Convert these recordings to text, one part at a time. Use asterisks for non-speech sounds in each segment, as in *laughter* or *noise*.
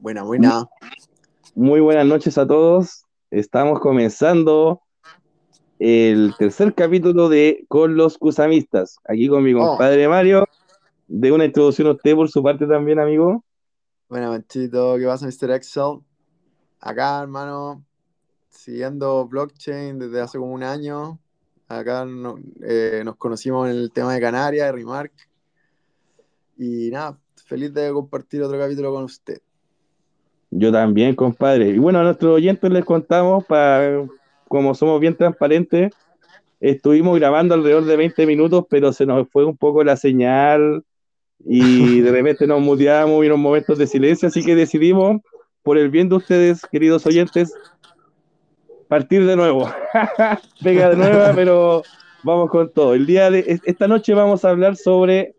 Buena, buena. Muy buenas noches a todos. Estamos comenzando el tercer capítulo de Con los Cusamistas. Aquí con mi Oh. compadre Mario. De una introducción a usted por su parte también, amigo. Buena, Manchito. ¿Qué pasa, Mr. Excel? Acá, hermano, siguiendo blockchain desde hace como un año. Acá no- eh, nos conocimos en el tema de Canarias, de Remark. Y nada, feliz de compartir otro capítulo con usted. Yo también, compadre. Y bueno, a nuestros oyentes les contamos, para, como somos bien transparentes, estuvimos grabando alrededor de 20 minutos, pero se nos fue un poco la señal y *laughs* de repente nos muteamos y unos momentos de silencio, así que decidimos, por el bien de ustedes, queridos oyentes, partir de nuevo. *laughs* Pega de nueva, *laughs* pero vamos con todo. El día de esta noche vamos a hablar sobre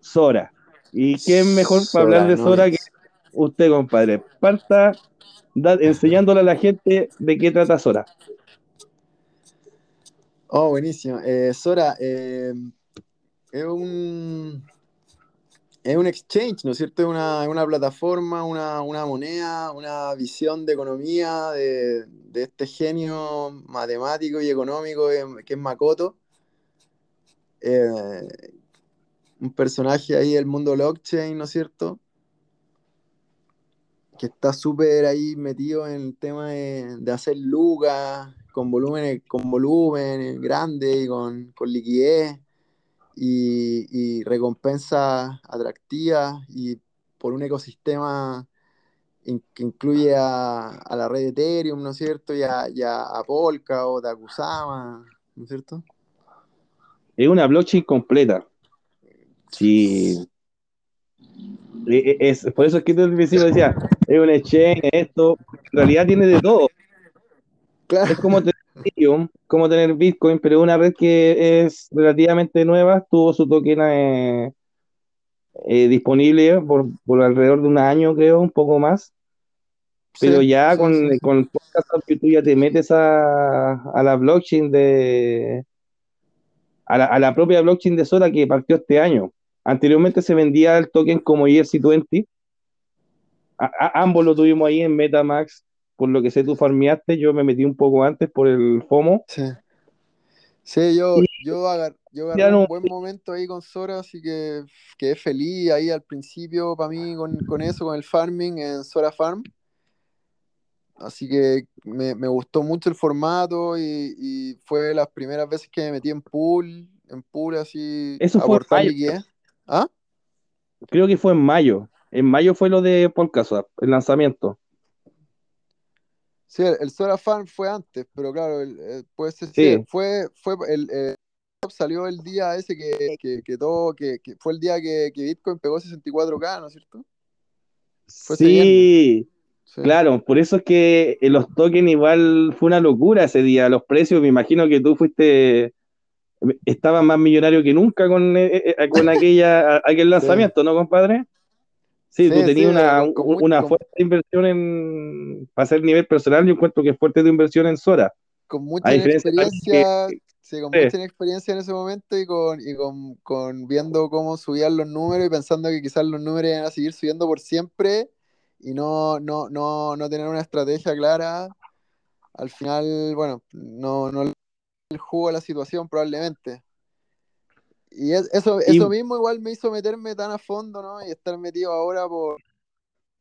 Sora. ¿Y quién mejor para hablar de ¿no? Sora que usted, compadre? Parta da- enseñándole a la gente de qué trata Sora. Oh, buenísimo. Eh, Sora, eh, es un, es un exchange, ¿no es cierto? Es una, una plataforma, una, una moneda, una visión de economía de, de este genio matemático y económico que, que es Makoto. Eh, un personaje ahí del mundo blockchain, ¿no es cierto? Que está súper ahí metido en el tema de, de hacer lucas con volúmenes, con volumen grande y con, con liquidez y, y recompensas atractivas y por un ecosistema in- que incluye a, a la red de Ethereum, ¿no es cierto? Y a, y a, a Polkadot, a Kusama, ¿no es cierto? Es una blockchain completa. Sí. Es, por eso es que el vecino decía, es un exchange, esto, en realidad tiene de todo. Claro. Es como tener Ethereum, como tener Bitcoin, pero una red que es relativamente nueva, tuvo su token eh, eh, disponible por, por alrededor de un año, creo, un poco más. Pero Sí, ya sí, con, sí, con podcast que tú ya te metes a, a la blockchain de a la, a la propia blockchain de Sora que partió este año. Anteriormente se vendía el token como ERC20. A- a- ambos lo tuvimos ahí en Metamax. Por lo que sé, tú farmeaste. Yo me metí un poco antes por el FOMO. Sí. Sí, yo, yo, agar- yo agarré no, un buen momento ahí con Sora, así que quedé feliz ahí al principio para mí con, con eso, con el farming en Sora Farm. Así que me, me gustó mucho el formato y, y fue las primeras veces que me metí en pool, en pool así, eso a fue mayo. ¿Ah? Creo que fue en mayo. En mayo fue lo de Polkaswap, el lanzamiento. Sí, el, el Sora Farm fue antes, pero claro, el- el- puede ser, sí, Sí, fue, fue el, eh, salió el día ese que, que, que todo, que, que fue el día que, Bitcoin pegó 64K, ¿no es cierto? Fue sí, Sí. claro. Por eso es que eh, los tokens igual fue una locura ese día. Los precios, me imagino que tú fuiste, estabas más millonario que nunca con, eh, eh, con aquella, aquel lanzamiento, ¿no, compadre? Sí, tú sí, tenías una, una fuerte inversión en, para hacer nivel personal, yo encuentro que es fuerte tu inversión en Sora. con mucha que, inexperiencia, sí, con mucha inexperiencia en ese momento y con, y con, con viendo cómo subían los números y pensando que quizás los números iban a seguir subiendo por siempre y no, no, no, no tener una estrategia clara, al final, bueno, no, no el jugo a la situación probablemente. Y es- eso, y eso mismo igual me hizo meterme tan a fondo, ¿no? Y estar metido ahora por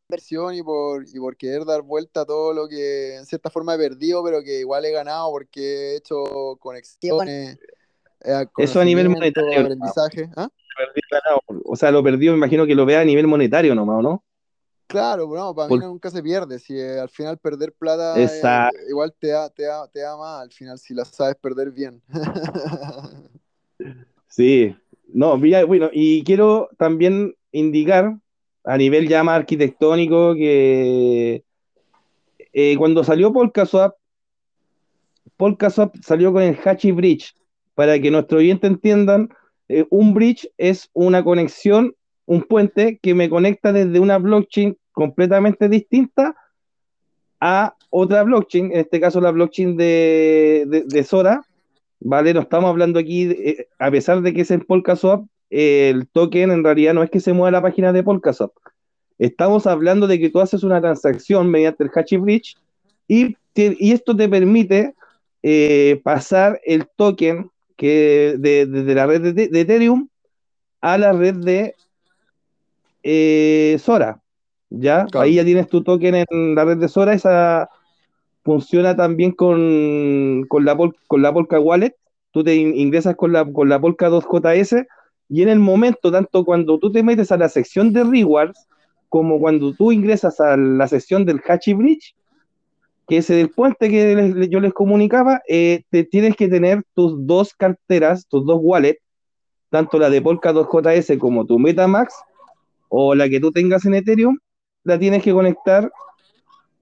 inversión y por, y por querer dar vuelta a todo lo que en cierta forma he perdido, pero que igual he ganado porque he hecho conexiones, eh, eso a nivel monetario, aprendizaje. ¿Ah? perdí ganado. O sea, lo perdió, me imagino que lo vea a nivel monetario nomás, ¿o ¿no? Claro, no, para mí nunca se pierde. Si eh, al final perder plata eh, igual te da, te, da, te da más al final si la sabes perder bien. *laughs* Sí, no, mira, bueno, y quiero también indicar a nivel ya más arquitectónico que eh, cuando salió Polkaswap, Polkaswap salió con el Hachi Bridge. Para que nuestros oyentes entiendan, un bridge es una conexión, un puente que me conecta desde una blockchain completamente distinta a otra blockchain, en este caso la blockchain de, Sora, ¿vale? No estamos hablando aquí, eh, a pesar de que es en Polkaswap, el token en realidad no es que se mueva la página de Polkaswap, Estamos hablando de que tú haces una transacción mediante el Hachi Bridge y, y esto te permite eh, pasar el token que de, la red de, Ethereum a la red de eh, Sora. ¿Ya? Ahí ya tienes tu token en la red de Sora, esa funciona también con, con, la, con la Polka Wallet, tú te ingresas con la, con la Polka 2JS y en el momento, tanto cuando tú te metes a la sección de rewards, como cuando tú ingresas a la sección del Hachi Bridge, que es el puente que yo les comunicaba, eh, te tienes que tener tus dos carteras, tus dos wallets, tanto la de Polka 2JS como tu MetaMax, o la que tú tengas en Ethereum, la tienes que conectar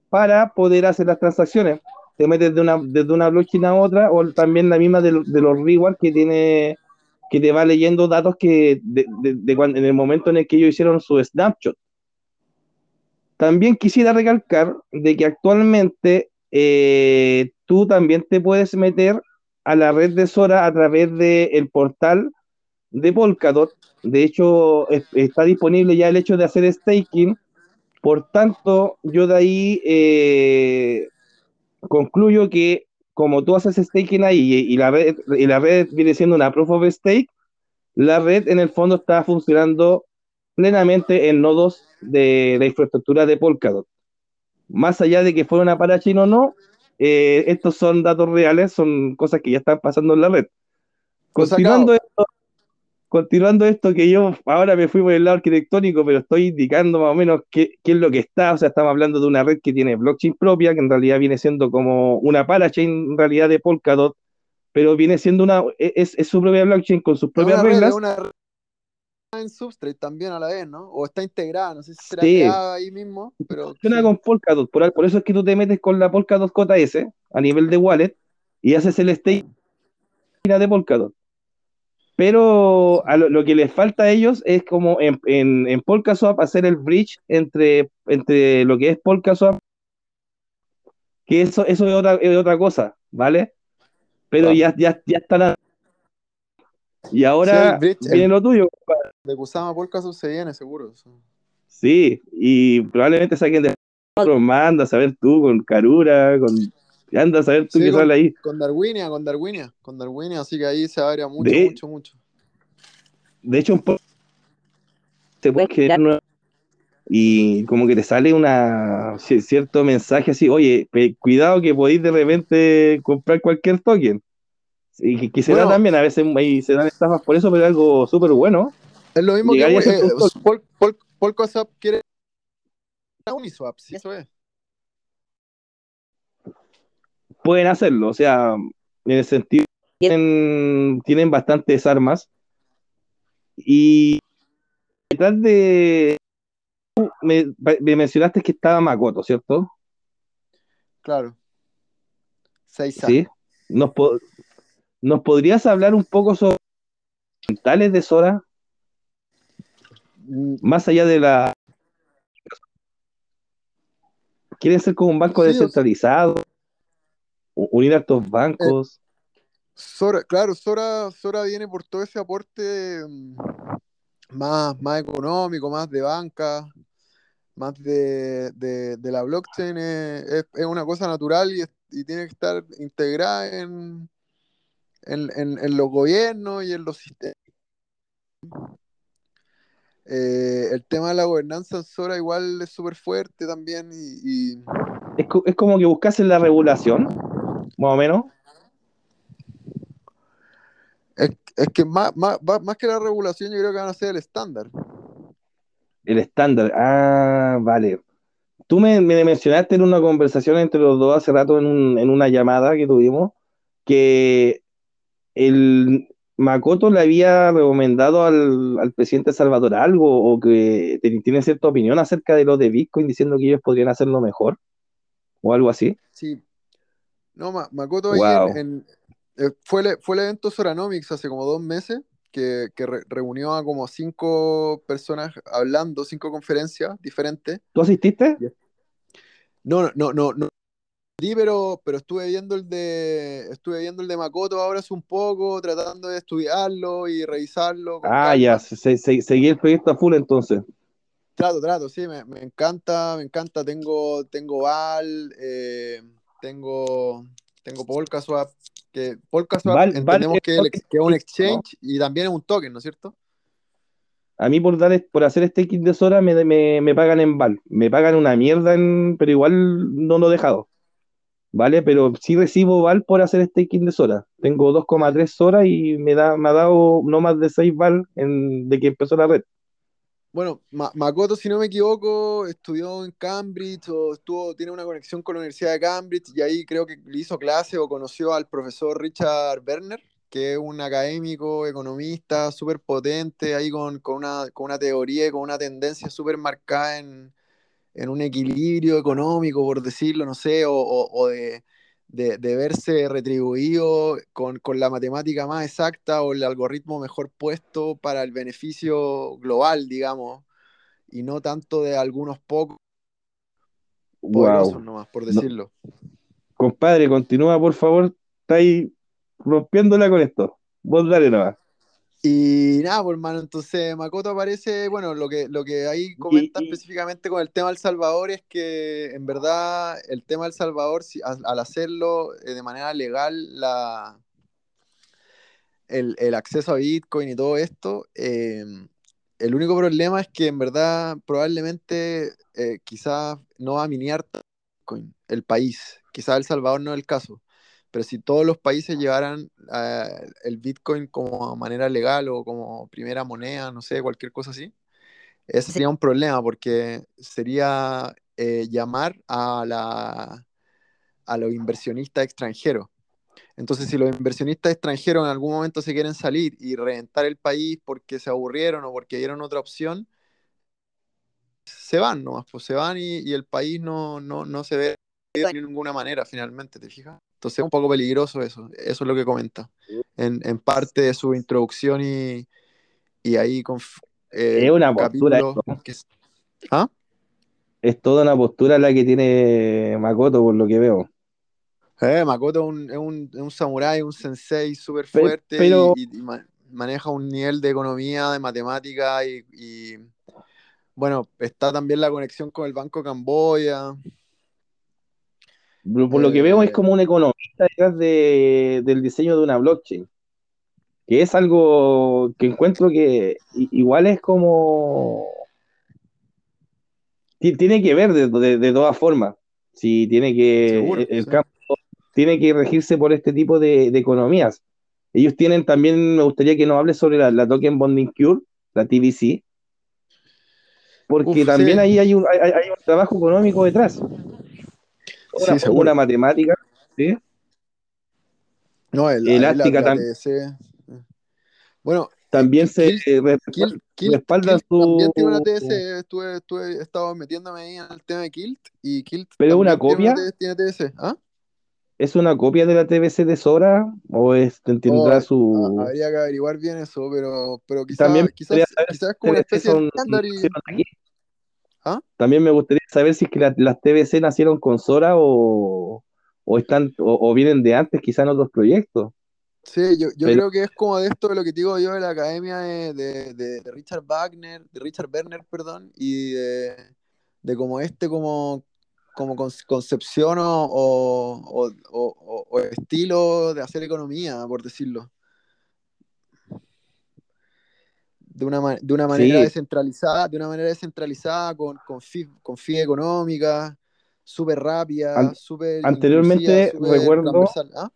para poder hacer las transacciones. Te metes de una, desde una blockchain a otra, o también la misma de, de los rewards que tiene que te va leyendo datos que de, cuando, en el momento en el que ellos hicieron su snapshot. También quisiera recalcar de que actualmente eh, tú también te puedes meter a la red de Sora a través del portal de Polkadot. De hecho, está disponible ya el hecho de hacer staking por tanto, yo de ahí eh, concluyo que como tú haces staking ahí y, la red, y la red viene siendo una proof of stake, la red en el fondo está funcionando plenamente en nodos de la infraestructura de Polkadot. Más allá de que fuera una parachain o no, eh, estos son datos reales, son cosas que ya están pasando en la red. Continuando esto, continuando esto que yo ahora me fui por el lado arquitectónico, pero estoy indicando más o menos qué, es lo que está, o sea, estamos hablando de una red que tiene blockchain propia, que en realidad viene siendo como una parachain en realidad de Polkadot, pero viene siendo una, e, es, su propia blockchain con sus propias reglas. una red en Substrate también a la vez, ¿no? O está integrada, no sé si será ahí mismo, pero... Funciona con Polkadot, por, por, eso es que tú te metes con la Polkadot JS a nivel de wallet y haces el stake de Polkadot pero a lo, que les falta a ellos es como en, en, en PolkaSwap hacer el bridge entre, entre lo que es PolkaSwap, que eso, eso es, otra, es otra cosa, ¿vale? Pero ya, ya, ya están. Y ahora viene lo tuyo. De Kusama PolkaSwap se viene, seguro. Sí, y probablemente saquen de manda a saber tú con Karura, con Anda a saber tú qué sale ahí. Con Darwinia, con Darwinia, con Darwinia, así que ahí se abre mucho, mucho, mucho. De hecho, un poco te puedes quedar y como que te sale una cierto mensaje así, oye, cuidado que podéis de repente comprar cualquier token. Y que, se da también, a veces ahí se dan estafas por eso, pero es algo súper bueno. Es lo mismo que eh, Polkaswap quiere Uniswap, sí, eso es pueden hacerlo, o sea, en el sentido tienen, tienen bastantes armas y detrás de me, mencionaste que estaba Makoto, ¿cierto? Claro. Sí. ¿Nos, ¿Nos podrías hablar un poco sobre los mentales de Sora? Mm. Más allá de la. ¿Quieren ser como un banco descentralizado? Unir a estos bancos. Sora, claro, Sora, Sora viene por todo ese aporte mm, más, más económico, más de banca, más de, la blockchain. Es, una cosa natural y, tiene que estar integrada en, en, los gobiernos y en los sistemas. Eh, el tema de la gobernanza en Sora igual es súper fuerte también y, Es, es, como que buscasen la regulación más o menos. Es, que más, más, más, que la regulación, yo creo que van a ser el estándar. El estándar, ah, vale. Tú me, mencionaste en una conversación entre los dos hace rato en, una llamada que tuvimos que el Makoto le había recomendado al, presidente Salvador algo o que tiene cierta opinión acerca de lo de Bitcoin diciendo que ellos podrían hacerlo mejor o algo así. Sí, no, Makoto en, eh, fue, el, fue el evento Soranomics hace como dos meses, que, reunió a como cinco personas hablando, cinco conferencias diferentes. ¿Tú asististe? No, no, no, no. Sí, pero, pero estuve viendo el de estuve viendo el de Makoto ahora hace un poco, tratando de estudiarlo y revisarlo. ah, ya, seguí el proyecto a full entonces. trato, trato, sí, me, me encanta, me encanta. Tengo, tengo Val, eh, tengo, tengo PolkaSwap, que PolkaSwap Val- entendemos Val- que, el ex- que es un exchange y también es un token, ¿no es cierto? A mí por dar, por hacer este kit de Sora me, me, me pagan en Val. Me pagan una mierda, en, pero igual no lo he dejado. ¿Vale? Pero sí recibo Val por hacer este kit de Sora. Tengo 2,3 Sora y me, da, me ha dado no más de 6 Val en, de que empezó la red. Bueno, Ma- Makoto, si no me equivoco, estudió en Cambridge o tiene una conexión con la Universidad de Cambridge y ahí creo que le hizo clase o conoció al profesor Richard Werner, que es un académico, economista súper potente, ahí con, con una, con una teoría y con una tendencia súper marcada en, en un equilibrio económico, por decirlo, no sé, o, o- o de, de- de verse retribuido con, con la matemática más exacta o el algoritmo mejor puesto para el beneficio global, digamos, y no tanto de algunos pocos poderosos Wow. nomás, por decirlo. Compadre, continúa, por favor. Está ahí rompiéndola con esto. Vos dale nomás. Y nada, pues hermano, entonces Makoto aparece, bueno, lo que, lo que ahí comenta y- específicamente con el tema del Salvador es que en verdad el tema del Salvador, si- al, al hacerlo eh, de manera legal, la, el, el acceso a Bitcoin y todo esto, eh, el único problema es que en verdad probablemente eh, quizás no va a miniar Bitcoin el país, quizás El Salvador no es el caso. Pero si todos los países llevaran eh, el Bitcoin como manera legal o como primera moneda, no sé, cualquier cosa así, ese sería un problema porque sería eh, llamar a, la, a los inversionistas extranjeros. Entonces, si los inversionistas extranjeros en algún momento se quieren salir y reventar el país porque se aburrieron o porque dieron otra opción, se van nomás, pues se van y, y el país no, no, no se ve de ninguna manera finalmente, ¿te fijas? Entonces es un poco peligroso eso, eso es lo que comenta en, en parte de su introducción y, y ahí con eh, Es una postura esto. que ¿Ah? Es toda una postura la que tiene Makoto, por lo que veo. Eh, Makoto es un, es un, samurái, un sensei súper Pe- fuerte pero- y, y- y ma- maneja un nivel de economía, de matemática y, y, bueno, está también la conexión con el Banco Camboya. Por lo que veo, es Eh, como un economista detrás de- del diseño de una blockchain. Que es algo que encuentro que igual es como. ti- Tiene que ver de, de- de todas formas. Si tiene que. Seguro, el- el sí. campo tiene que regirse por este tipo de, de economías. Ellos tienen también, me gustaría que nos hables sobre la, la Token Bonding Cure, la TBC, porque Uf, también sí. ahí hay un, hay, hay un trabajo económico detrás. Sí, Una, seguro. una matemática, ¿sí? No, el- la, Elástica la, la tam- TDC. Bueno, También se eh, Kilt, Kilt- respaldan Kilt también tiene una su- TS, estuve, estuve, he estado metiéndome ahí en el tema de Kilt y Kilt ¿Pero una también tiene, copia? una TS. ¿Ah? ¿Es una copia de la TBC de Sora o es, tendrá Oh, su... habría que averiguar bien eso, pero, pero También quizás gustaría quizás, quizás como una especie de son- estándar y... ¿Ah? También me gustaría saber si es que la- las TBC nacieron con Sora o, o están o, o vienen de antes, quizás en otros proyectos. Sí, yo, yo Pero- creo que es como de esto de lo que digo yo de la academia de, de- de- Richard Wagner, de Richard Werner, perdón, y de, de como este como, como con- concepción o- o- o estilo de hacer economía, por decirlo. De una, de una manera Sí. descentralizada, de una manera descentralizada, con, con, con económica, súper rápida, An- súper anteriormente recuerdo-. ¿Ah?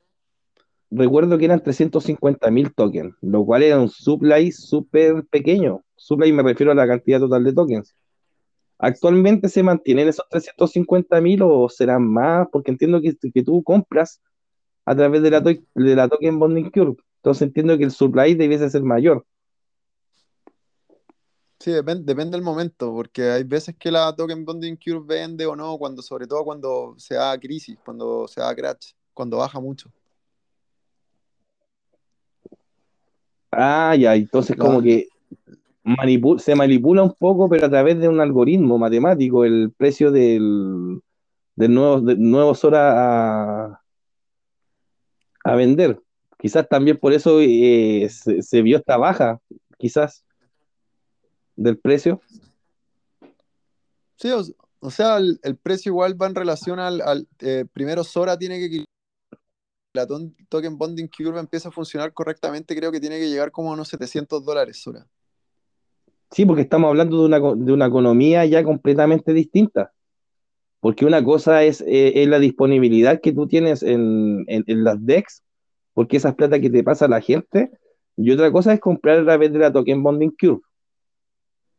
Recuerdo que eran 350.000 tokens, lo cual era un supply súper pequeño. Supply me refiero a la cantidad total de tokens. ¿Actualmente se mantienen esos 350.000 o serán más? Porque entiendo que, que tú compras a través de la, de la token bonding curve. Entonces entiendo que el supply debiese ser mayor. Sí, depende, depende del momento, porque hay veces que la token bonding curve vende o no, cuando, sobre todo cuando se da crisis, cuando se da crash, cuando baja mucho. Ah, ya, entonces como que se manipula un poco, pero a través de un algoritmo matemático, el precio del, del nuevo, del nuevo Sora a, a vender. Quizás también por eso eh, se, se vio esta baja, quizás, del precio. Sí, o, sea, el, precio igual va en relación al, eh, primero Sora tiene que la token bonding curve empieza a funcionar correctamente, creo que tiene que llegar como a unos 700 dólares Sora. Sí, porque estamos hablando de una, de una economía ya completamente distinta. Porque una cosa es, eh, la disponibilidad que tú tienes en, las DEX, porque esas plata que te pasa a la gente, y otra cosa es comprar a través de la token bonding curve.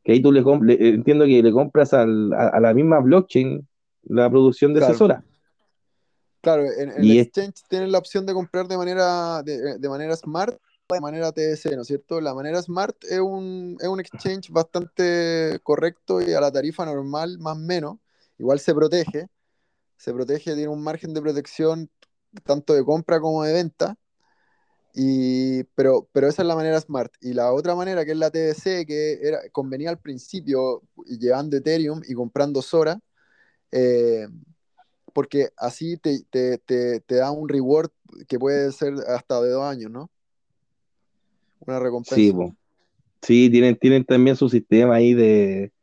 Que ahí tú le, entiendo que le compras a, la misma blockchain la producción de claro. Claro, en, el exchange tienes la opción de comprar de manera, de, manera smart de manera TS, ¿no es cierto? La manera smart es un, es un exchange bastante correcto y a la tarifa normal, más o menos. Igual se protege, se protege, tiene un margen de protección tanto de compra como de venta. Y, pero, pero esa es la manera smart. Y la otra manera, que es la TDC, que era, convenía al principio llevando Ethereum y comprando Sora, eh, porque así te, te, te, te, da un reward que puede ser hasta de dos años, ¿no? Una recompensa. Sí, sí tienen, tienen también su sistema ahí de...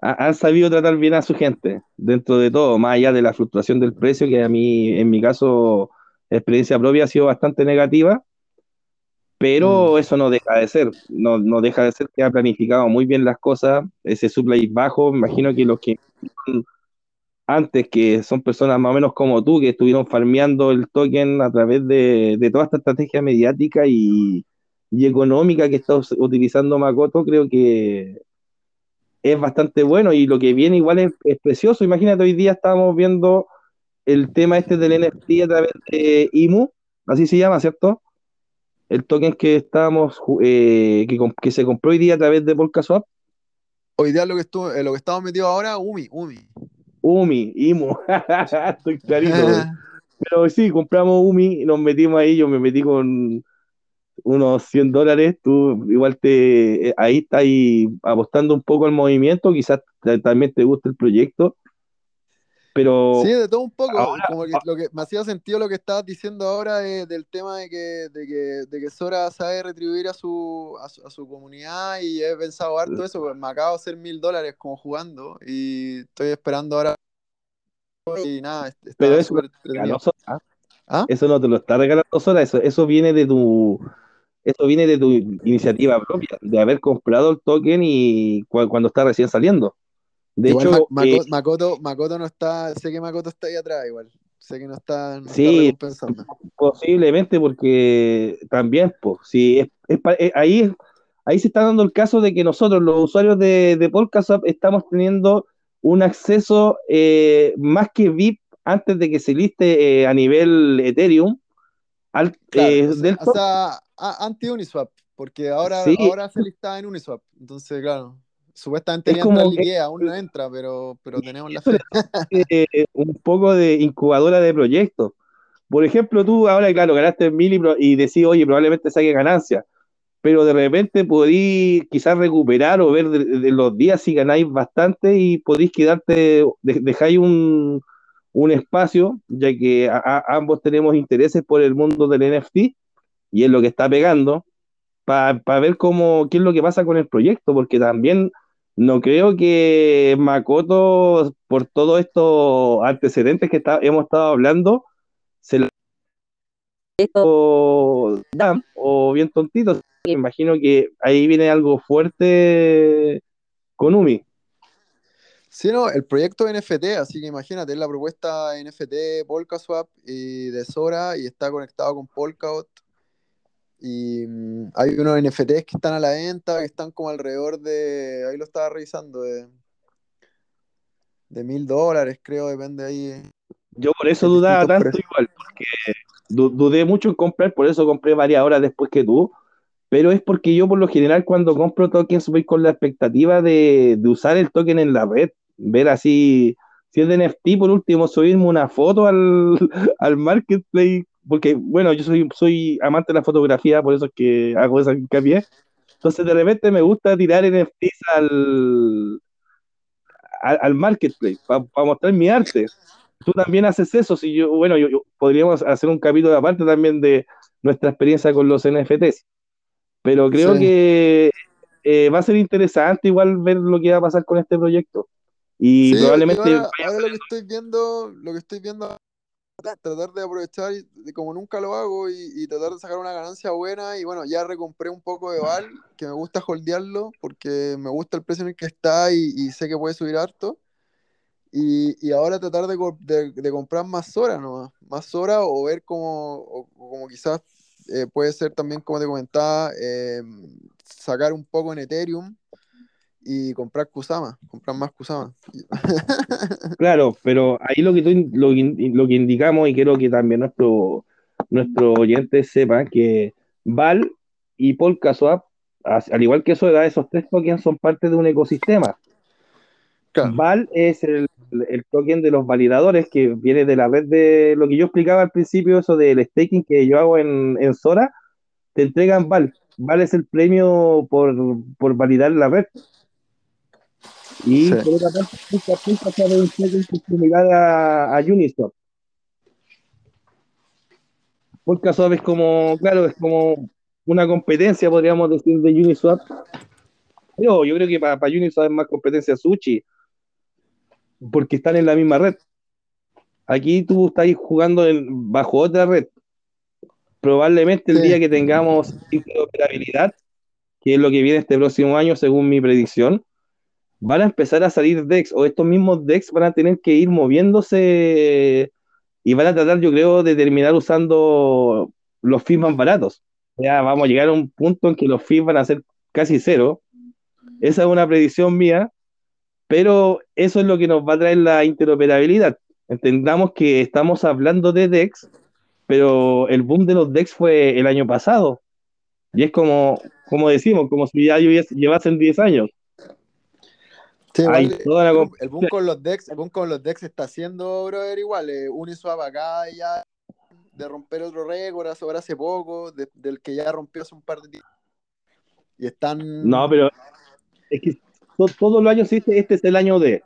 Han sabido tratar bien a su gente, dentro de todo, más allá de la fluctuación del precio, que a mí, en mi caso, experiencia propia ha sido bastante negativa, pero mm. eso no deja de ser, no, no, deja de ser que ha planificado muy bien las cosas, ese supply bajo, me imagino que los que antes, que son personas más o menos como tú, que estuvieron farmeando el token a través de, de toda esta estrategia mediática y, y económica que está utilizando Makoto, creo que es bastante bueno y lo que viene igual es, precioso. Imagínate, hoy día estamos viendo el tema este del NFT a través de IMU, así se llama, ¿cierto? El token que estamos eh, que, se compró hoy día a través de Polkaswap. Hoy día lo que estuvo, eh, lo que estamos metidos ahora, UMI, UMI. UMI, IMU, *laughs* estoy clarito. *laughs* Pero sí, compramos UMI, nos metimos ahí, yo me metí con unos 100 dólares, tú igual te eh, ahí estás ahí apostando un poco al movimiento, quizás también te guste el proyecto, pero... Sí, de todo un poco, como que, lo que me hacía sentido lo que estabas diciendo ahora del tema de que, de que, de que Sora sabe retribuir a su, a su, comunidad y he pensado harto eso, pues me acabo de hacer mil dólares como jugando y estoy esperando ahora y nada, pero eso, ¿Ah? eso no te lo está regalando Sora, eso, eso viene de tu eso viene de tu iniciativa propia, de haber comprado el token y cuando está recién saliendo. De hecho, eh, Makoto, Makoto, no está, sé que Makoto está ahí atrás igual. Sé que no está, no sí, posiblemente porque también, pues, sí, es, eh, ahí, ahí se está dando el caso de que nosotros, los usuarios de, de estamos teniendo un acceso eh, más que VIP antes de que se liste a nivel Ethereum. Al, del anti-Uniswap, porque ahora, ahora se lista en Uniswap. Entonces, claro, supuestamente ya entra liquidez, aún no *laughs* entra, pero, pero tenemos la fe. Eh, un poco de incubadora de proyectos. Por ejemplo, tú ahora, claro, ganaste mil y, y decís, oye, probablemente saque ganancia, pero de repente podéis quizás recuperar o ver de, los días si ganáis bastante y podéis quedarte, dejáis un, un espacio, ya que ambos tenemos intereses por el mundo del NFT y es lo que está pegando, para ver cómo, qué es lo que pasa con el proyecto, porque también no creo que Makoto, por todos estos antecedentes que hemos estado hablando, se lo o bien tontito. Me imagino que ahí viene algo fuerte con Umi. Sí, no, el proyecto NFT, así que imagínate, es la propuesta NFT Polkaswap y de Sora y está conectado con Polkadot y mm, hay unos NFTs que están a la venta, que están como alrededor de, ahí lo estaba revisando, de, de mil dólares, creo, depende ahí. Yo por eso dudaba tanto igual, porque dudé mucho en comprar, por eso compré varias horas después que tú, pero es porque yo por lo general cuando compro tokens voy con la expectativa de, de usar el token en la red, ver así, si es de NFT, por último, subirme una foto al, *laughs* al marketplace porque, bueno, yo soy, soy amante de la fotografía, por eso es que hago esa hincapié. Entonces, de repente me gusta tirar NFTs al, al, marketplace para mostrar mi arte. Tú también haces eso. Si yo, bueno, yo, podríamos hacer un capítulo aparte también de nuestra experiencia con los NFTs. Pero creo que eh, va a ser interesante igual ver lo que va a pasar con este proyecto. Y probablemente. Ahora, lo que estoy viendo, lo que estoy viendo *laughs* tratar de aprovechar como nunca lo hago y, tratar de sacar una ganancia buena y bueno, ya recompré un poco de Val, que me gusta holdearlo porque me gusta el precio en el que está y, sé que puede subir harto. Y, y ahora tratar de, de, comprar más horas ¿no? Más horas o ver como, como quizás eh, puede ser también, como te comentaba, eh, sacar un poco en Ethereum y comprar Kusama, comprar más Kusama. *laughs* Claro, pero ahí lo que, lo, lo, que indicamos y quiero que también nuestro, nuestro oyente sepa que Val y Polkaswap, al igual que eso, esos tres tokens son parte de un ecosistema. Val es el, el, token de los validadores que viene de la red de lo que yo explicaba al principio, eso del staking que yo hago en, en Sora, te entregan Val. Val es el premio por, por validar la red. Y por otra parte, punta punta sabe un similar a, a Uniswap. Porque es como, claro, es como una competencia, podríamos decir, de Uniswap. Yo, yo creo que para, para Uniswap es más competencia Sushi, porque están en la misma red. Aquí tú estás jugando en, bajo otra red. Probablemente el día que tengamos interoperabilidad, que es lo que viene este próximo año, según mi predicción, van a empezar a salir decks, o estos mismos decks van a tener que ir moviéndose y van a tratar, yo creo, de terminar usando los fees más baratos. Ya vamos a llegar a un punto en que los fees van a ser casi cero. Esa es una predicción mía, pero eso es lo que nos va a traer la interoperabilidad. Entendamos que estamos hablando de decks, pero el boom de los decks fue el año pasado. Y es como, como decimos, como si ya llevasen 10 años el, boom con los decks, el boom con los decks está haciendo, brother, igual. Eh, Uniswap acá ya de romper otro récord ahora hace poco, del que ya rompió hace un par de días. Y están. No, pero es que todos los años este, este es el año de.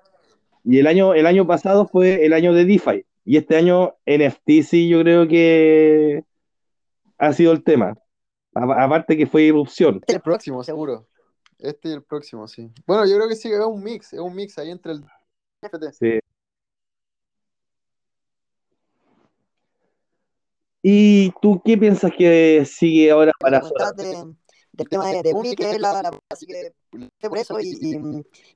Y el año, el año pasado fue el año de DeFi. Y este año NFT sí yo creo que ha sido el tema. Aparte que fue irrupción. El próximo, seguro. Este y el próximo, sí. Bueno, yo creo que sí, es un mix, es un mix ahí entre el FT. Sí. ¿Y tú qué piensas que sigue ahora para del tema de, de que es la, así que por eso y,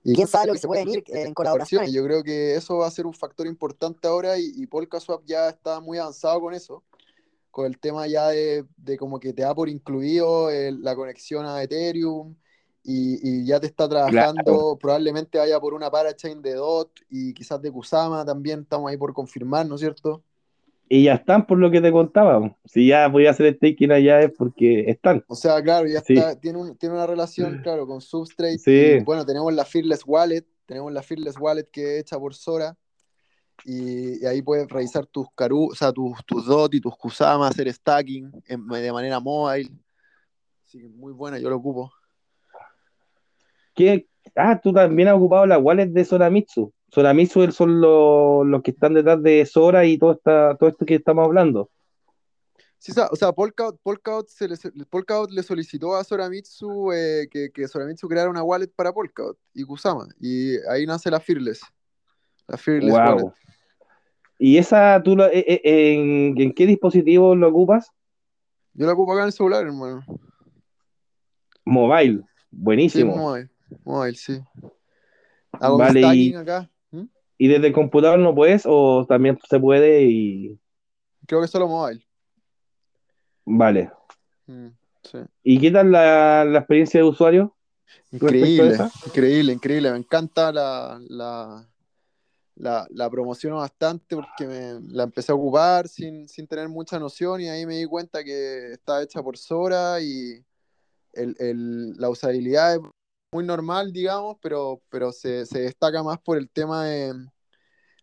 y, quién sabe lo que se puede venir en colaboración. Yo creo que eso va a ser un factor importante ahora y, y Polkaswap ya está muy avanzado con eso, con el tema ya de, de como que te da por incluido la conexión a Ethereum, y, ya te está trabajando, probablemente vaya por una parachain de DOT y quizás de Kusama también, estamos ahí por confirmar, ¿no es cierto? Y ya están por lo que te contaba, si ya voy a hacer staking allá es porque están. O sea, claro, ya está, tiene, tiene una relación, *clears throat* claro, con Substrate. bueno, tenemos la Fearless Wallet, tenemos la Fearless Wallet que es hecha por Sora. Y, ahí puedes revisar tus caru, o sea, tus, tus DOT y tus Kusama, hacer stacking de manera móvil. Así que muy buena, yo lo ocupo. Ah, tú también has ocupado las wallets de Soramitsu. Soramitsu son los, que están detrás de Sora y todo, esta, todo esto que estamos hablando. Sí, o sea, Polkadot, le, le, solicitó a Soramitsu eh, que, que, Soramitsu creara una wallet para Polkadot y Kusama. Y ahí nace la Fearless. La Fearless wallet. ¿Y esa tú eh, eh, en, qué dispositivo lo ocupas? Yo la ocupo acá en el celular, hermano. Mobile, buenísimo. Sí, mobile. Mobile, sí. Hago vale, y, acá. ¿Mm? ¿Y desde el computador no puedes o también se puede y... Creo que solo mobile. Vale. Mm, ¿Y qué tal la, experiencia de usuario? Increíble, increíble, increíble. Me encanta la, la, la, promociono bastante porque me, la empecé a ocupar sin, sin, tener mucha noción y ahí me di cuenta que está hecha por Sora y el, el, la usabilidad es muy normal, digamos, pero, pero se, destaca más por el tema de,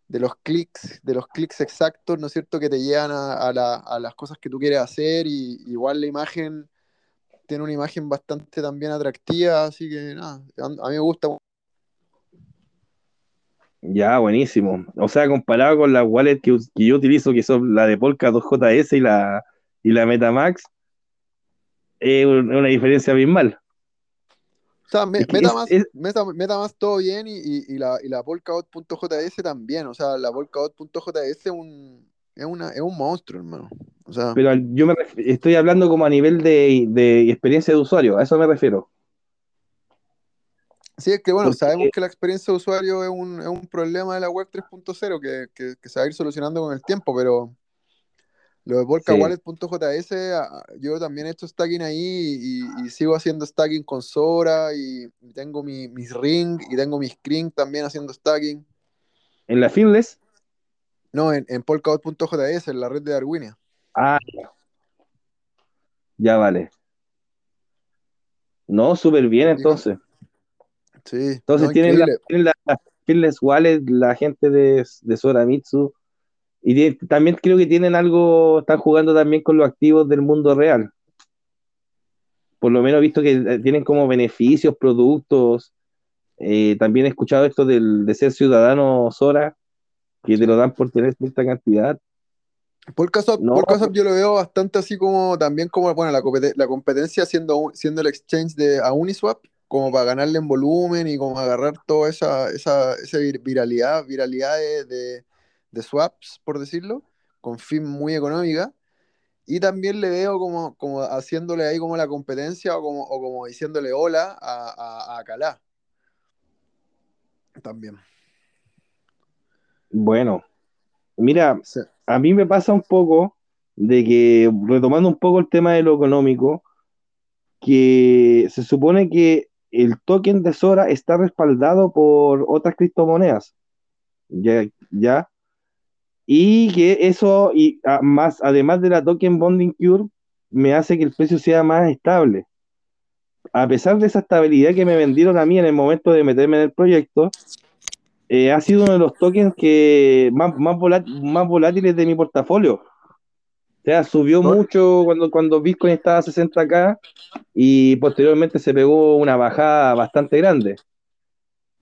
los clics, de los clics exactos, ¿no es cierto?, que te llevan a, las cosas que tú quieres hacer y igual la imagen tiene una imagen bastante también atractiva, así que nada, a, mí me gusta. Ya, buenísimo. O sea, comparado con las wallets que, yo utilizo, que son la de Polka 2JS y la, y la Metamax, es una diferencia abismal. O sea, me- meta, es- más, es- meta, meta más todo bien y, y, y la, y la Polkadot.js también. O sea, la Polkadot.js es un, es, una, es un monstruo, hermano. O sea, pero yo me estoy hablando como a nivel de, de experiencia de usuario, a eso me refiero. sí, es que bueno, Porque- sabemos que la experiencia de usuario es un, es un problema de la web 3.0 que, que, que se va a ir solucionando con el tiempo, pero lo de polkawallet.js, ah, yo también he hecho stacking ahí y, y sigo haciendo stacking con Sora y, tengo mi, mis ring y tengo mis screen también haciendo stacking. En la Fearless, No, en, en polkadot.js, en la red de Darwinia. ah, ya. Ya vale. No, súper bien entonces. Sí, Entonces no, tienen, la, tienen la, Fearless Wallet, la gente de, de Soramitsu. Y también creo que tienen algo, están jugando también con los activos del mundo real. Por lo menos he visto que eh, tienen como beneficios, productos. Eh, también he escuchado esto del, de ser ciudadano Sora, que te lo dan por tener cierta cantidad. Polkaswap, No. Polkaswap yo lo veo bastante así como también como bueno la, compete- la competencia siendo, un- siendo el exchange de a Uniswap, como para ganarle en volumen y como agarrar toda esa, esa, esa vir- viralidad, viralidad de, de- de swaps, por decirlo, con fin muy económica. Y también le veo como, como haciéndole ahí como la competencia o como, o como diciéndole hola a, a, a Calá. También. Bueno, mira, Sí. a mí me pasa un poco de que, retomando un poco el tema de lo económico, que se supone que el token de Sora está respaldado por otras criptomonedas, ya, ya, y que eso, y a- más, además de la token bonding cure, me hace que el precio sea más estable. A pesar de esa estabilidad que me vendieron a mí en el momento de meterme en el proyecto, eh, ha sido uno de los tokens que más, más, más volátiles de mi portafolio. O sea, subió mucho cuando, cuando Bitcoin estaba a 60k y posteriormente se pegó una bajada bastante grande.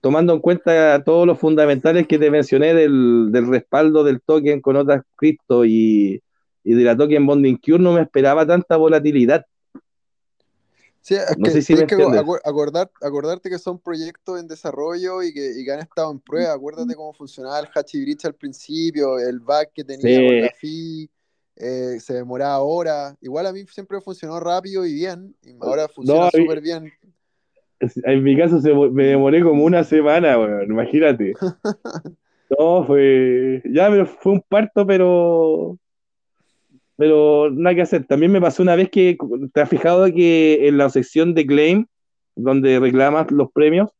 Tomando en cuenta todos los fundamentales que te mencioné del, del respaldo del token con otras cripto y, y de la token Bonding Cure, no me esperaba tanta volatilidad. Sí, es No que sé si me tienes que acordar, acordarte que son proyectos en desarrollo y que, y que han estado en prueba. Acuérdate cómo funcionaba el Hachi Bridge al principio, el back que tenía con la fee, eh, se demoraba horas. Igual a mí siempre funcionó rápido y bien, y ahora funciona No, súper bien. En mi caso se, me demoré como una semana, weón, imagínate. *laughs* No, fue. Ya, fue un parto, pero. Pero nada que hacer. También me pasó una vez que. ¿Te has fijado que en la sección de claim, donde reclamas los premios,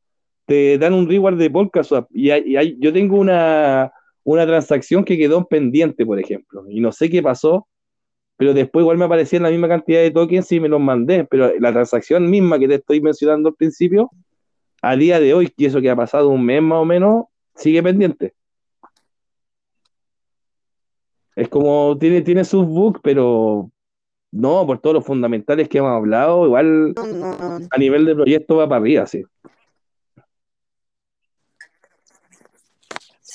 te dan un reward de Polkaswap? Y, hay- y hay- yo tengo una, una transacción que quedó en pendiente, por ejemplo. Y no sé qué pasó, pero después igual me aparecían la misma cantidad de tokens y me los mandé. Pero la transacción misma que te estoy mencionando al principio, a día de hoy, y eso que ha pasado un mes más o menos, sigue pendiente. Es como tiene, tiene sus bugs, pero no, por todos los fundamentales que hemos hablado, igual a nivel de proyecto va para arriba, sí.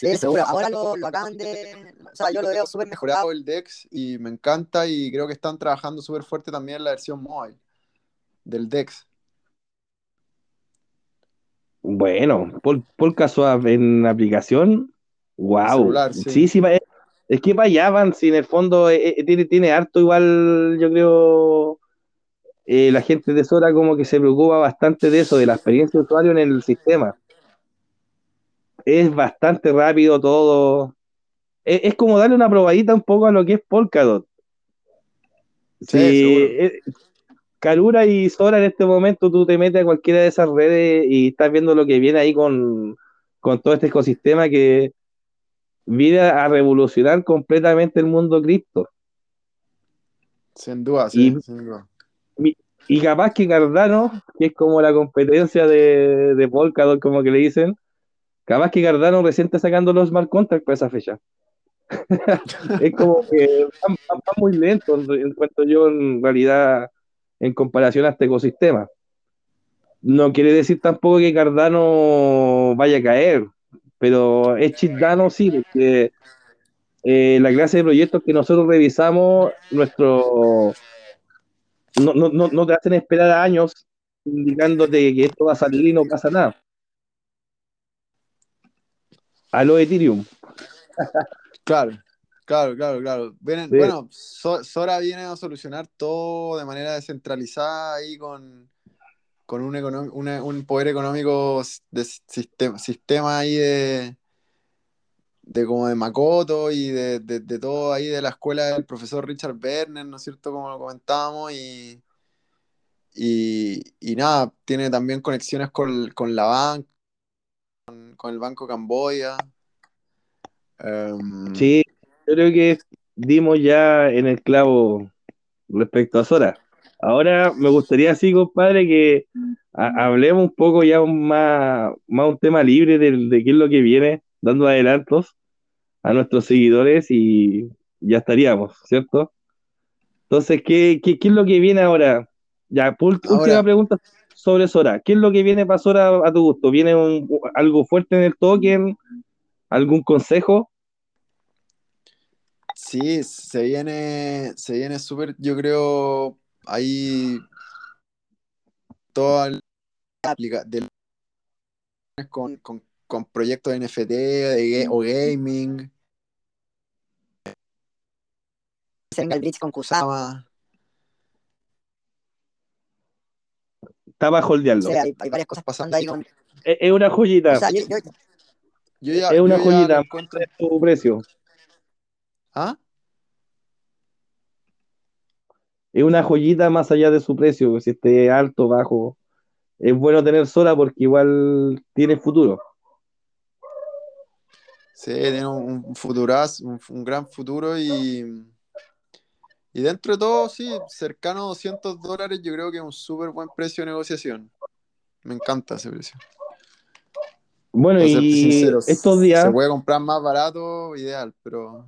Sí, seguro. Ahora lo, lo acaban de. O sea, yo lo veo súper mejorado. El DEX y me encanta y creo que están trabajando súper fuerte también en la versión mobile del DEX. Bueno, Pol, Polkaswap en aplicación, wow. celular, sí. Sí, sí, va- es, es que para allá van, si en el fondo eh, eh, tiene, tiene harto igual, yo creo, eh, la gente de Sora como que se preocupa bastante de eso, de la experiencia de usuario en el sistema. Es bastante rápido todo. Es, es como darle una probadita un poco a lo que es Polkadot. Sí, Sí, Karura y Sora en este momento tú te metes a cualquiera de esas redes y estás viendo lo que viene ahí con, con todo este ecosistema que viene a revolucionar completamente el mundo cripto. Sin duda, sí, Y- sin duda. Y capaz que Cardano, que es como la competencia de, de Polkadot, como que le dicen, capaz que Cardano recién está sacando los smart contracts para esa fecha. *laughs* es como que van, van- van muy lento, encuentro yo en realidad, en comparación a este ecosistema. No quiere decir tampoco que Cardano vaya a caer, pero es Chitdano sí, porque eh, la clase de proyectos que nosotros revisamos, nuestro no, no, no, no te hacen esperar años indicándote que esto va a salir y no pasa nada. A lo Ethereum. Claro, claro, claro, claro. Vienen, Sí. Bueno, So- Sora viene a solucionar todo de manera descentralizada ahí con, con un, una- un poder económico de sistema, sistema ahí de, de como de Makoto y de, de- de todo ahí de la escuela del profesor Richard Werner, ¿no es cierto? Como lo comentábamos, y, y, y nada, tiene también conexiones con, con la banca, con, el Banco Camboya. Em, Sí, yo creo que dimos ya en el clavo respecto a Sora. Ahora me gustaría, sí, compadre, que ha- hablemos un poco ya un más, más un tema libre del- de, qué es lo que viene, dando adelantos a nuestros seguidores y ya estaríamos, ¿cierto? Entonces, ¿qué, qué, qué es lo que viene ahora? Ya, por- última pregunta sobre Sora. ¿Qué es lo que viene para Sora a tu gusto? ¿Viene un- algo fuerte en el token? ¿Algún consejo? Sí, se viene, se viene súper, yo creo, ahí toda la de con, con, con proyectos de NFT de, o gaming, Se venga el Blitz con Kusama. Está para O sea, hay, hay varias cosas pasando ahí con. Es es una joyita. O sea, yo, yo- Yo ya, Es una yo joyita. encuentro- su precio. ¿Ah? Es una joyita más allá de su precio, si esté alto, bajo. Es bueno tener sola porque igual tiene futuro. Sí, tiene un, un futuraz, un, un gran futuro y, y dentro de todo, sí, cercano a 200 dólares, yo creo que es un súper buen precio de negociación. Me encanta ese precio. Bueno, y sincero, estos días, Se puede comprar más barato, ideal, pero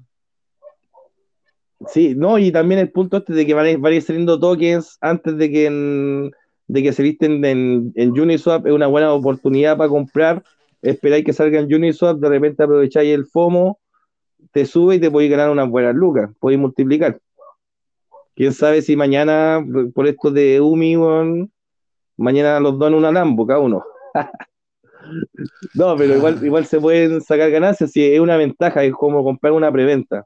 sí, no, y también el punto este de que van a, van a ir saliendo tokens antes de que, en- de que se listen en, en Uniswap, es una buena oportunidad para comprar. Esperáis que salga en Uniswap, de repente aprovecháis el FOMO, te sube y te podéis ganar unas buenas lucas, podéis multiplicar. Quién sabe si mañana, por esto de Umi, weón, mañana los dan una Lambo cada uno. *laughs* No, pero igual, igual se pueden sacar ganancias si es una ventaja, es como comprar una preventa.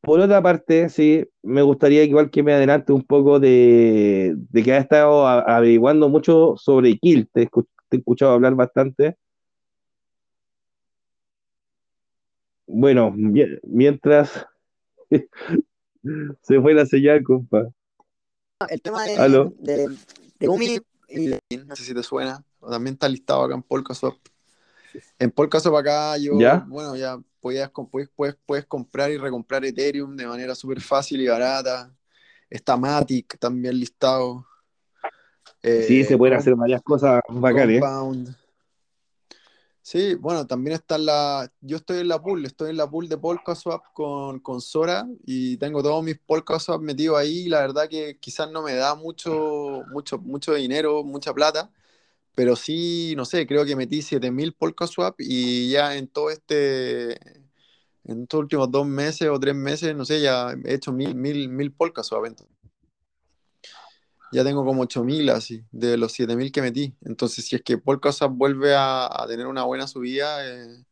Por otra parte, sí, me gustaría igual que me adelante un poco de, de que ha estado a- averiguando mucho sobre Kill, te, he escu- te he escuchado hablar bastante. Bueno, mie- mientras *laughs* se fue la señal, compa. el tema de, Aló. de, de Umi y de- no sé si te suena. o También está listado acá en Polkaswap. En Polkaswap acá yo, ¿Ya? bueno, ya podías, puedes, puedes, puedes comprar y recomprar Ethereum de manera súper fácil y barata. Está Matic también listado. Sí, Eh, se pueden Com- hacer varias cosas bacanas. Compound. Sí, bueno, también está la. Yo estoy en la pool, estoy en la pool de Polkaswap con, con Sora y tengo todos mis Polkaswap metidos ahí. La verdad que quizás no me da mucho, mucho, mucho dinero, mucha plata, pero sí, no sé, creo que metí 7000 Polkaswap y ya en todo este. En estos últimos dos meses o tres meses, no sé, ya he hecho mil, mil, mil Polkaswap. entonces. Ya tengo como 8000 así, de los 7000 que metí. Entonces, si es que Polkaswap vuelve a, a tener una buena subida, eh,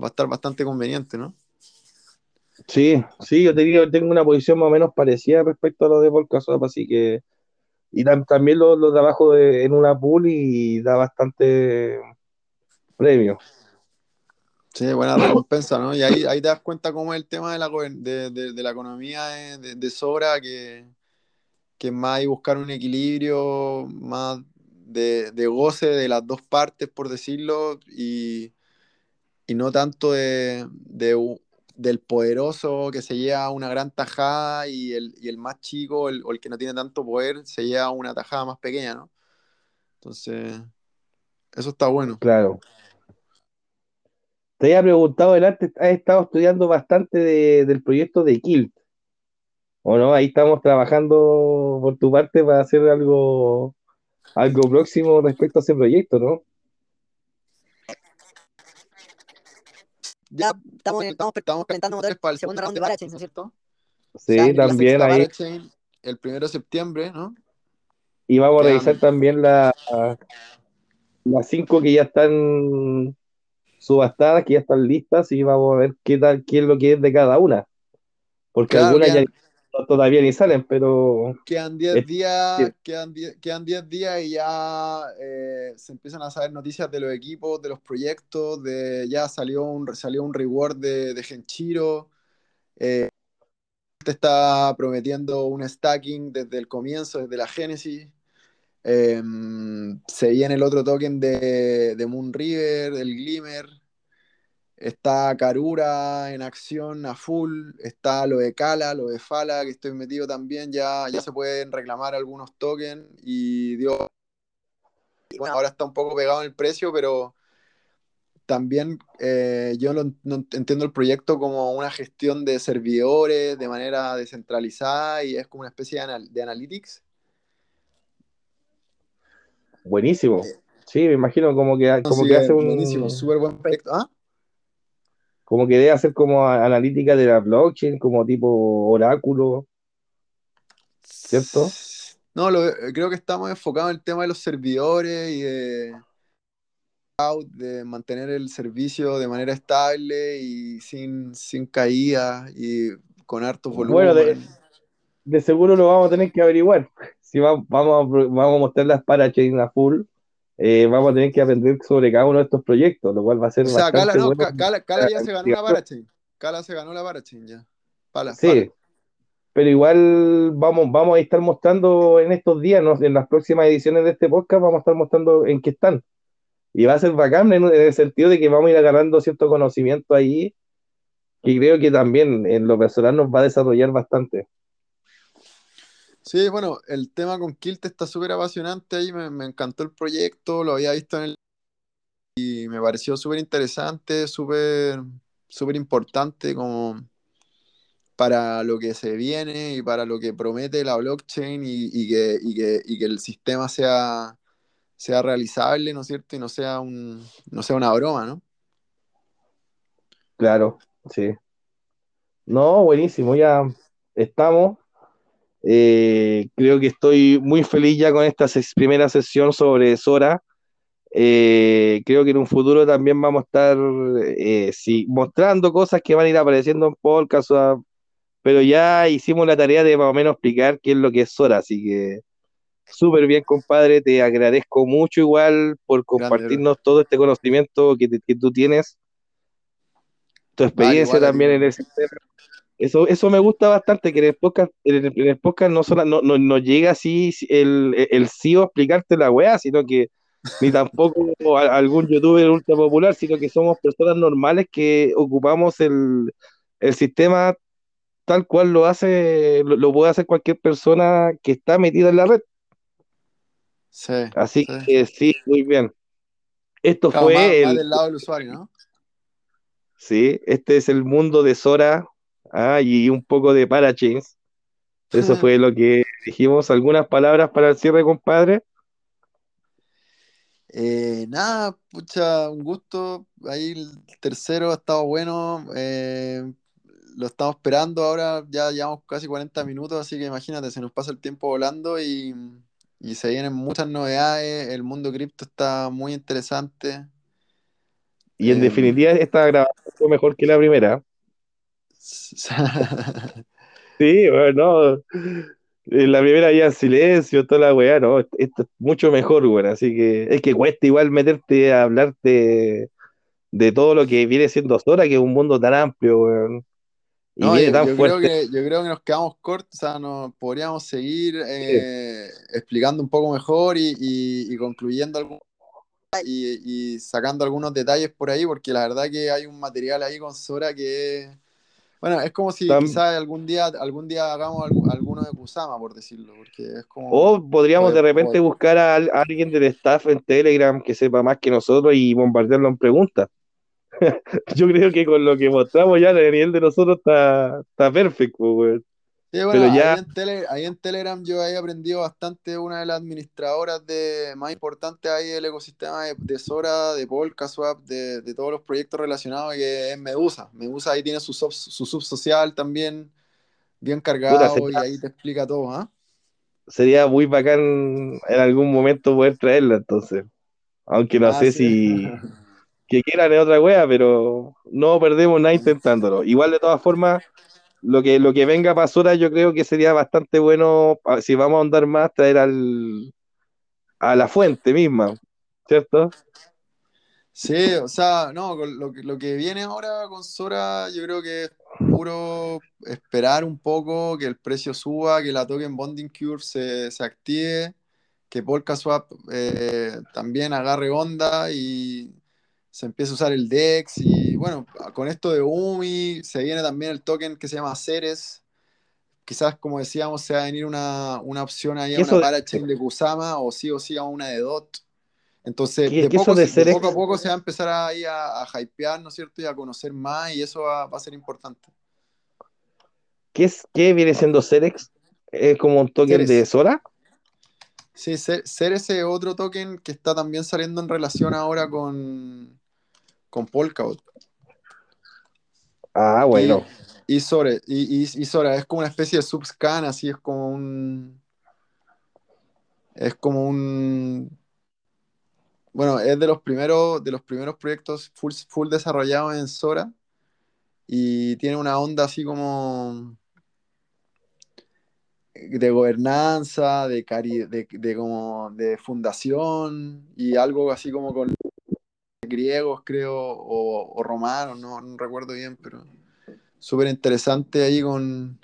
va a estar bastante conveniente, ¿no? Sí, sí, yo te digo, tengo una posición más o menos parecida respecto a lo de Polkaswap, así que. Y tam- también lo, lo trabajo de- en una pool y da bastante premio. Sí, buena recompensa, ¿no? Y ahí, ahí te das cuenta cómo es el tema de la, de, de- de la economía de, de, Sora, que, que más ahí buscar un equilibrio, más de, de goce de las dos partes, por decirlo, y, y no tanto de, de del poderoso que se lleva una gran tajada y el, y el más chico el- o el que no tiene tanto poder se lleva una tajada más pequeña, ¿no? Entonces, eso está bueno. Claro. Te había preguntado delante, has estado estudiando bastante de- del proyecto de Kilt, ¿o no? Ahí estamos trabajando por tu parte para hacer algo, algo próximo respecto a ese proyecto, ¿no? ya estamos, estamos, Estamos calentando motores para el segundo round de Parachain, ¿no es cierto? Sí, O sea, la también ahí. Parachain, el primero de septiembre, ¿no? Y vamos a revisar también la- las cinco que ya están subastadas, que ya están listas, y vamos a ver qué tal, qué es lo que es de cada una. Porque Claro, algunas ya todavía ni salen, pero Quedan 10 Es- días, sí. quedan 10 quedan 10 días y ya eh, se empiezan a saber noticias de los equipos, de los proyectos, de ya salió un, salió un reward de, de Genchiro. Eh, te está prometiendo un stacking desde el comienzo, desde la génesis. Eh, se viene el otro token de, de Moon River, del Glimmer. Está Karura en acción a full. Está lo de Kala, lo de Fala, que estoy metido también. Ya, ya se pueden reclamar algunos tokens. Y dio. y Bueno, ahora está un poco pegado en el precio, pero también eh, yo no, no entiendo el proyecto como una gestión de servidores de manera descentralizada y es como una especie de, anal- de analytics. buenísimo. Sí, me imagino como que hace un, buenísimo, súper buen proyecto. ¿Ah? Como que debe hacer como analítica de la blockchain, como tipo oráculo. ¿Cierto? No, lo- creo que estamos enfocados en el tema de los servidores y de, de mantener el servicio de manera estable y sin, sin caídas y con harto volumen. Bueno, de- De seguro lo vamos a tener que averiguar. *laughs* Si va- vamos, a, vamos a mostrar las parachains a full, eh, vamos a tener que aprender sobre cada uno de estos proyectos, lo cual va a ser o sea, bastante Cala, no, bueno. Ca- Cala- Cala ya se ganó la parachain. Cala se ganó la parachain ya. Pala, Sí, pala. pero igual vamos, vamos a estar mostrando en estos días, ¿no? en las próximas ediciones de este podcast, vamos a estar mostrando en qué están. Y va a ser bacán en, en el sentido de que vamos a ir agarrando cierto conocimiento ahí, que creo que también en lo personal nos va a desarrollar bastante. Sí, bueno, el tema con Kilt está súper apasionante ahí, me, encantó el proyecto, lo había visto en el... y me pareció súper interesante, súper súper importante como para lo que se viene y para lo que promete la blockchain y, y que, y, que, y que el sistema sea, sea realizable, ¿no es cierto? Y no sea, un, no sea una broma, ¿no? Claro, sí. No, buenísimo, ya estamos. Eh, creo que estoy muy feliz ya con esta ses- primera sesión sobre Sora. Eh, creo que en un futuro también vamos a estar eh, sí, mostrando cosas que van a ir apareciendo en podcast, pero ya hicimos la tarea de más o menos explicar qué es lo que es Sora, así que súper bien, compadre. Te agradezco mucho igual por compartirnos todo este conocimiento que, te- que tú tienes, tu experiencia igual a ti. también en el sistema. Eso, eso me gusta bastante, que en el podcast, en el, en el podcast no, solo, no, no, no llega así el, el CEO a explicarte la weá, sino que ni *laughs* tampoco a- algún youtuber ultra popular, sino que somos personas normales que ocupamos el, el sistema tal cual lo hace, lo, lo puede hacer cualquier persona que está metida en la red. Sí. Así sí. que sí, muy bien. Esto Claro, fue más, más el, del lado del usuario, ¿no? sí, este es el mundo de Sora, ah, y un poco de Parachains. Eso fue lo que dijimos. ¿Algunas palabras para el cierre, compadre? Eh, nada, pucha, un gusto. Ahí el tercero ha estado bueno. eh, lo estamos esperando ahora. Ya llevamos casi 40 minutos, así que imagínate, se nos pasa el tiempo volando y, y se vienen muchas novedades. El mundo cripto está muy interesante. Y en Em. definitiva, esta grabación fue mejor que la primera. *laughs* Sí, bueno, no. En la primera había silencio, toda la weá, no. Esto es mucho mejor, weón. Así que es que cuesta igual meterte a hablar de, todo lo que viene siendo Sora, que es un mundo tan amplio, weón. Y No, viene yo, tan yo creo fuerte. que, yo creo que nos quedamos cortos, o sea, nos podríamos seguir eh, explicando un poco mejor y, y- y concluyendo algún, y, y sacando algunos detalles por ahí, porque la verdad que hay un material ahí con Sora que, bueno, es como si Tam- quizás algún día, algún día hagamos algu- alguno de Kusama, por decirlo, porque es como... O podríamos de repente buscar a, al- a alguien del staff en Telegram que sepa más que nosotros y bombardearlo en preguntas. *laughs* Yo creo que con lo que mostramos ya, el nivel de nosotros está, está perfecto, weón. Sí, bueno, Pero ya- ahí, en Tele- ahí en Telegram yo he aprendido bastante, una de las administradoras de, más importantes ahí del ecosistema de, de Sora, de Polkaswap, de, de todos los proyectos relacionados, que es Medusa. Medusa ahí tiene su, sub, su subsocial también, bien cargado y ahí te explica todo, ¿ah? Sería muy bacán en algún momento poder traerla, entonces. Aunque no Ah, sé sí. si *laughs* que quieran es otra wea, pero no perdemos nada *laughs* intentándolo. Igual de todas formas, lo que, lo que venga para Sora, yo creo que sería bastante bueno, si vamos a andar más, traer al a la fuente misma, ¿cierto? Sí, o sea, no, lo, lo que viene ahora con Sora, yo creo que es puro esperar un poco, que el precio suba, que la token bonding curve se, se active, que PolkaSwap eh, también agarre onda y se empiece a usar el DEX. Y bueno, con esto de UMI se viene también el token que se llama Ceres. Quizás, como decíamos, se va a venir una, una opción ahí a ¿Qué una parachain de Kusama o sí o sí a una de DOT. Entonces, ¿Qué- de, poco, de poco a poco se va a empezar ahí a, a hypear, ¿no es cierto? Y a conocer más, y eso va, va a ser importante. ¿Qué, es, qué viene siendo Cerex? ¿Es como un token Ceres. de Sora? Sí, ser ese otro token que está también saliendo en relación ahora con, con Polkadot. Ah, bueno. Y, y Sora, y, y, es como una especie de subscan, así es como un. Es como un. Bueno, es de los primeros, de los primeros proyectos full, full desarrollados en Sora. Y tiene una onda así como de gobernanza, de, cari de, de, como de fundación y algo así como con griegos, creo, o, o romanos, no, no, recuerdo bien, pero súper interesante ahí con...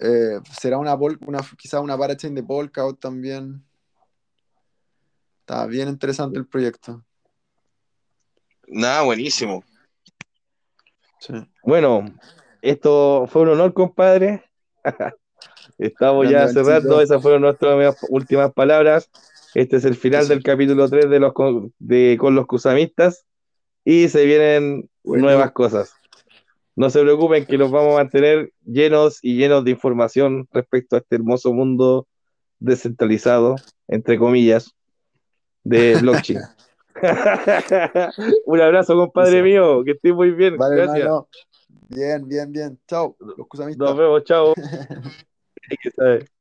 Eh, será una, una quizá una parachain de Polkadot también. Está bien interesante el proyecto. Nada, buenísimo. Sí. Bueno, esto fue un honor, compadre. *laughs* Estamos ya cerrando, esas fueron nuestras últimas palabras. Este es el final sí. del capítulo 3 de los de con los cusamistas y se vienen bueno. nuevas cosas. No se preocupen que los vamos a mantener llenos y llenos de información respecto a este hermoso mundo descentralizado, entre comillas, de *laughs* blockchain. *laughs* Un abrazo, compadre Eso. mío, que estés muy bien. Vale, Gracias. Hermano. Bien, bien, bien. Chao. Los Nos vemos, chao. *laughs*